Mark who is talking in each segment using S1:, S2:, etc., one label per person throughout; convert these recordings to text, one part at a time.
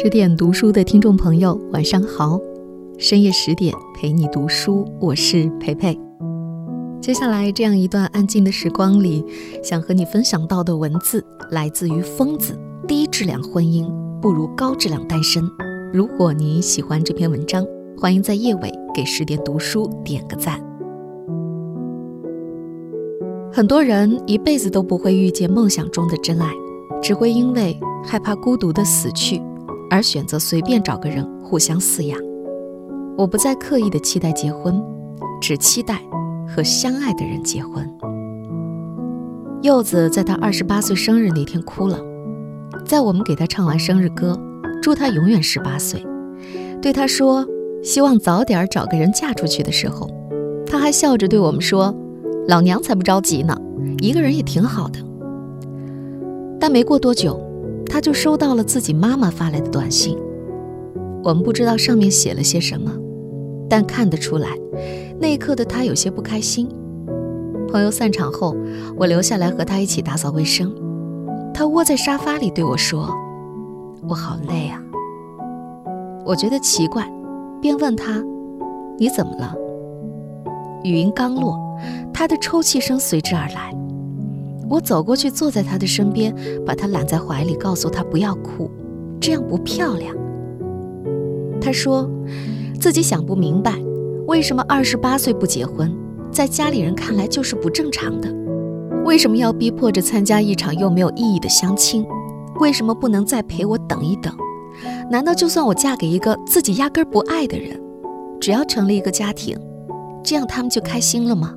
S1: 十点读书的听众朋友，晚上好！深夜十点陪你读书，我是培培。接下来这样一段安静的时光里，想和你分享到的文字来自于疯子。低质量婚姻不如高质量单身。如果你喜欢这篇文章，欢迎在夜尾给十点读书点个赞。很多人一辈子都不会遇见梦想中的真爱，只会因为害怕孤独的死去。而选择随便找个人互相饲养。我不再刻意的期待结婚，只期待和相爱的人结婚。柚子在他二十八岁生日那天哭了，在我们给他唱完生日歌，祝他永远十八岁，对他说希望早点找个人嫁出去的时候，他还笑着对我们说：“老娘才不着急呢，一个人也挺好的。”但没过多久。他就收到了自己妈妈发来的短信，我们不知道上面写了些什么，但看得出来，那一刻的他有些不开心。朋友散场后，我留下来和他一起打扫卫生，他窝在沙发里对我说：“我好累啊。”我觉得奇怪，便问他：“你怎么了？”语音刚落，他的抽泣声随之而来。我走过去，坐在他的身边，把他揽在怀里，告诉他不要哭，这样不漂亮。他说，自己想不明白，为什么二十八岁不结婚，在家里人看来就是不正常的。为什么要逼迫着参加一场又没有意义的相亲？为什么不能再陪我等一等？难道就算我嫁给一个自己压根不爱的人，只要成立一个家庭，这样他们就开心了吗？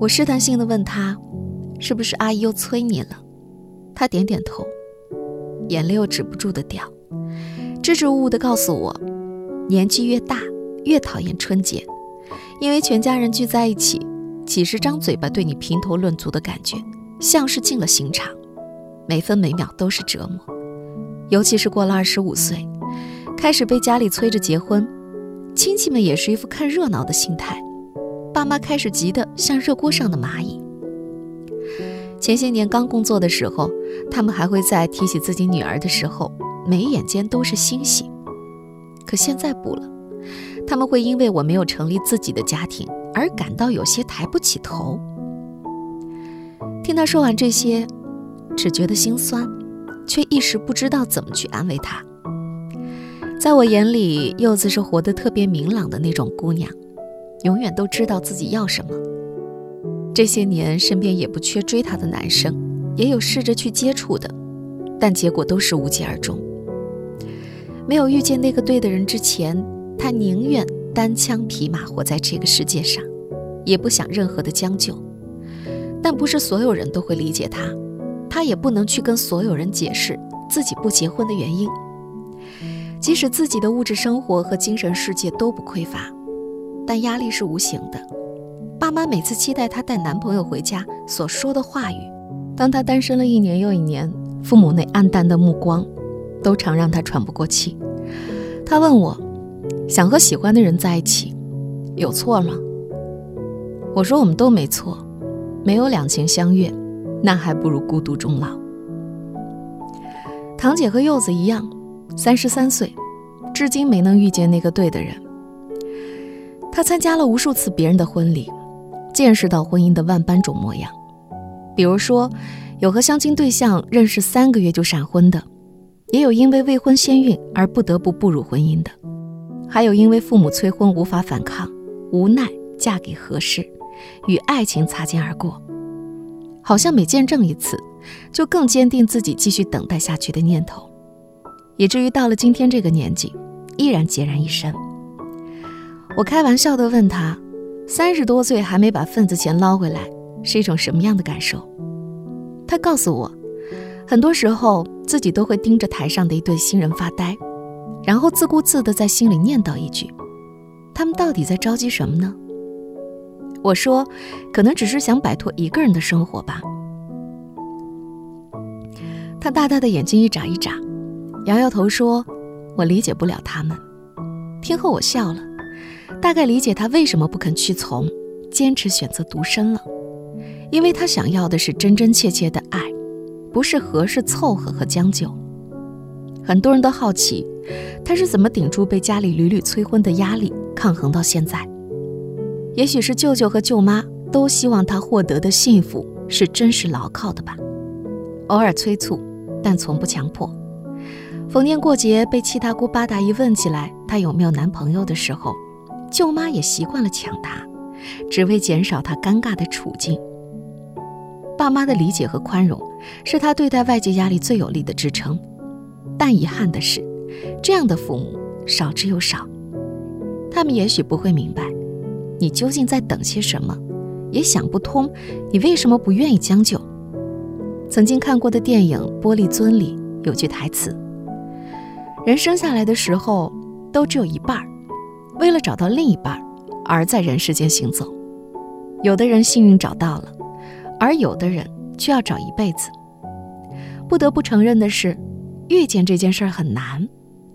S1: 我试探性的问他：“是不是阿姨又催你了？”他点点头，眼泪又止不住的掉，支支吾吾的告诉我：“年纪越大，越讨厌春节，因为全家人聚在一起，几十张嘴巴对你评头论足的感觉，像是进了刑场，每分每秒都是折磨。尤其是过了二十五岁，开始被家里催着结婚，亲戚们也是一副看热闹的心态。”爸妈开始急得像热锅上的蚂蚁。前些年刚工作的时候，他们还会在提起自己女儿的时候，眉眼间都是欣喜。可现在不了，他们会因为我没有成立自己的家庭而感到有些抬不起头。听他说完这些，只觉得心酸，却一时不知道怎么去安慰他。在我眼里，柚子是活得特别明朗的那种姑娘。永远都知道自己要什么。这些年，身边也不缺追她的男生，也有试着去接触的，但结果都是无疾而终。没有遇见那个对的人之前，她宁愿单枪匹马活在这个世界上，也不想任何的将就。但不是所有人都会理解她，她也不能去跟所有人解释自己不结婚的原因。即使自己的物质生活和精神世界都不匮乏。但压力是无形的，爸妈每次期待她带男朋友回家所说的话语，当她单身了一年又一年，父母那暗淡的目光，都常让她喘不过气。她问我，想和喜欢的人在一起，有错吗？我说我们都没错，没有两情相悦，那还不如孤独终老。堂姐和柚子一样，三十三岁，至今没能遇见那个对的人。他参加了无数次别人的婚礼，见识到婚姻的万般种模样。比如说，有和相亲对象认识三个月就闪婚的，也有因为未婚先孕而不得不步入婚姻的，还有因为父母催婚无法反抗，无奈嫁给合适，与爱情擦肩而过。好像每见证一次，就更坚定自己继续等待下去的念头，以至于到了今天这个年纪，依然孑然一身。我开玩笑地问他：“三十多岁还没把份子钱捞回来，是一种什么样的感受？”他告诉我，很多时候自己都会盯着台上的一对新人发呆，然后自顾自地在心里念叨一句：“他们到底在着急什么呢？”我说：“可能只是想摆脱一个人的生活吧。”他大大的眼睛一眨一眨，摇摇头说：“我理解不了他们。”听后我笑了。大概理解他为什么不肯屈从，坚持选择独身了，因为他想要的是真真切切的爱，不是合适凑合和将就。很多人都好奇，他是怎么顶住被家里屡屡催婚的压力，抗衡到现在。也许是舅舅和舅妈都希望他获得的幸福是真实牢靠的吧，偶尔催促，但从不强迫。逢年过节被七大姑八大姨问起来他有没有男朋友的时候，舅妈也习惯了抢答，只为减少他尴尬的处境。爸妈的理解和宽容是他对待外界压力最有力的支撑，但遗憾的是，这样的父母少之又少。他们也许不会明白你究竟在等些什么，也想不通你为什么不愿意将就。曾经看过的电影《玻璃樽》里有句台词：“人生下来的时候都只有一半儿，为了找到另一半而在人世间行走。有的人幸运找到了。”而有的人却要找一辈子。不得不承认的是，遇见这件事儿很难，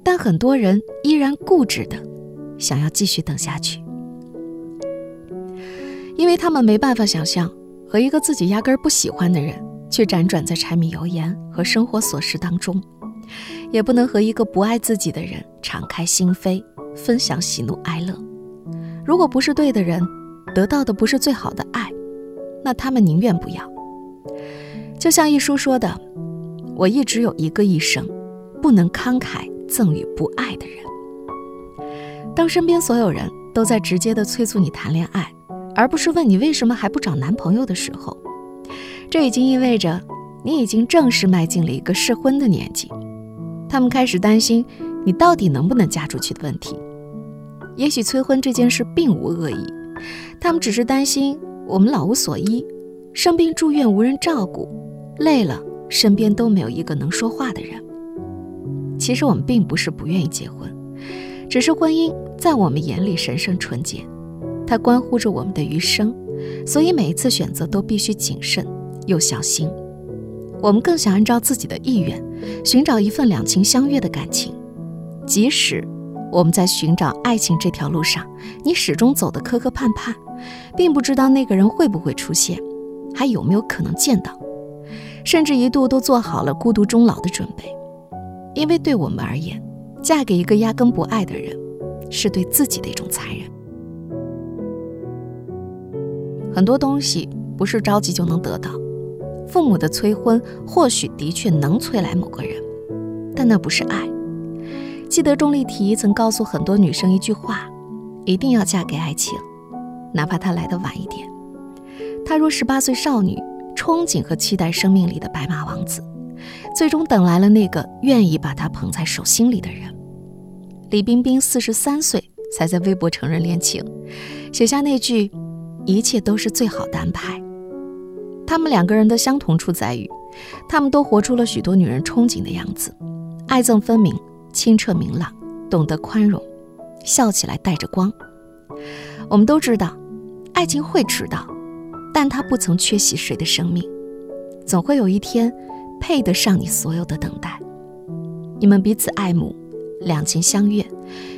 S1: 但很多人依然固执的想要继续等下去，因为他们没办法想象和一个自己压根儿不喜欢的人去辗转在柴米油盐和生活琐事当中，也不能和一个不爱自己的人敞开心扉，分享喜怒哀乐。如果不是对的人，得到的不是最好的爱。那他们宁愿不要。就像一书说的：“我一直有一个一生，不能慷慨赠予不爱的人。”当身边所有人都在直接的催促你谈恋爱，而不是问你为什么还不找男朋友的时候，这已经意味着你已经正式迈进了一个适婚的年纪。他们开始担心你到底能不能嫁出去的问题。也许催婚这件事并无恶意，他们只是担心。我们老无所依，生病住院无人照顾，累了身边都没有一个能说话的人。其实我们并不是不愿意结婚，只是婚姻在我们眼里神圣纯洁，它关乎着我们的余生，所以每一次选择都必须谨慎又小心。我们更想按照自己的意愿，寻找一份两情相悦的感情，即使我们在寻找爱情这条路上，你始终走得磕磕绊绊。并不知道那个人会不会出现，还有没有可能见到，甚至一度都做好了孤独终老的准备。因为对我们而言，嫁给一个压根不爱的人，是对自己的一种残忍。很多东西不是着急就能得到，父母的催婚或许的确能催来某个人，但那不是爱。记得钟丽缇曾告诉很多女生一句话：一定要嫁给爱情。哪怕他来的晚一点，她如十八岁少女，憧憬和期待生命里的白马王子，最终等来了那个愿意把她捧在手心里的人。李冰冰四十三岁才在微博承认恋情，写下那句“一切都是最好的安排”。他们两个人的相同处在于，他们都活出了许多女人憧憬的样子：爱憎分明，清澈明朗，懂得宽容，笑起来带着光。我们都知道。爱情会迟到，但它不曾缺席谁的生命，总会有一天配得上你所有的等待。你们彼此爱慕，两情相悦，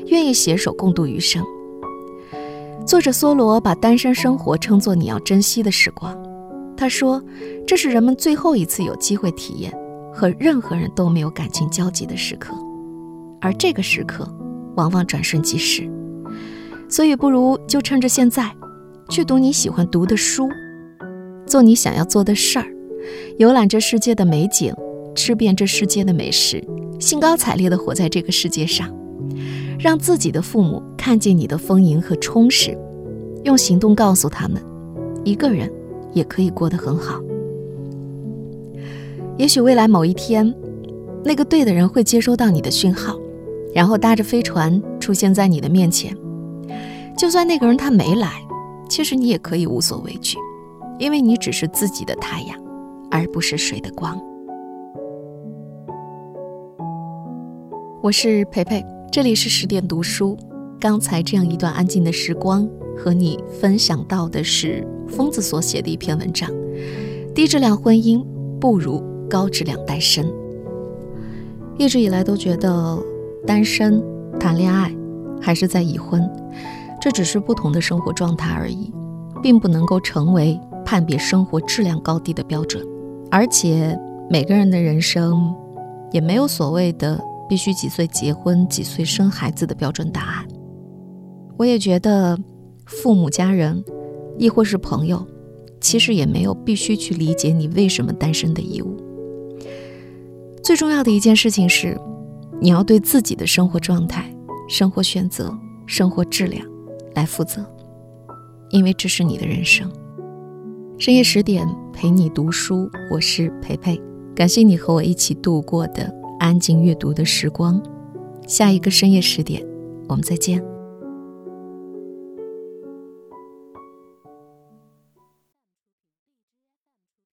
S1: 愿意携手共度余生。作者梭罗把单身生活称作你要珍惜的时光。他说，这是人们最后一次有机会体验和任何人都没有感情交集的时刻，而这个时刻往往转瞬即逝。所以，不如就趁着现在。去读你喜欢读的书，做你想要做的事儿，游览这世界的美景，吃遍这世界的美食，兴高采烈地活在这个世界上，让自己的父母看见你的丰盈和充实，用行动告诉他们，一个人也可以过得很好。也许未来某一天，那个对的人会接收到你的讯号，然后搭着飞船出现在你的面前。就算那个人他没来。其实你也可以无所畏惧，因为你只是自己的太阳，而不是谁的光。我是培培，这里是十点读书。刚才这样一段安静的时光，和你分享到的是疯子所写的一篇文章：低质量婚姻不如高质量单身。一直以来都觉得单身谈恋爱还是在已婚。这只是不同的生活状态而已，并不能够成为判别生活质量高低的标准。而且每个人的人生也没有所谓的必须几岁结婚、几岁生孩子的标准答案。我也觉得，父母、家人，亦或是朋友，其实也没有必须去理解你为什么单身的义务。最重要的一件事情是，你要对自己的生活状态、生活选择、生活质量来负责，因为这是你的人生。深夜十点陪你读书，我是培培，感谢你和我一起度过的安静阅读的时光。下一个深夜十点，我们再见。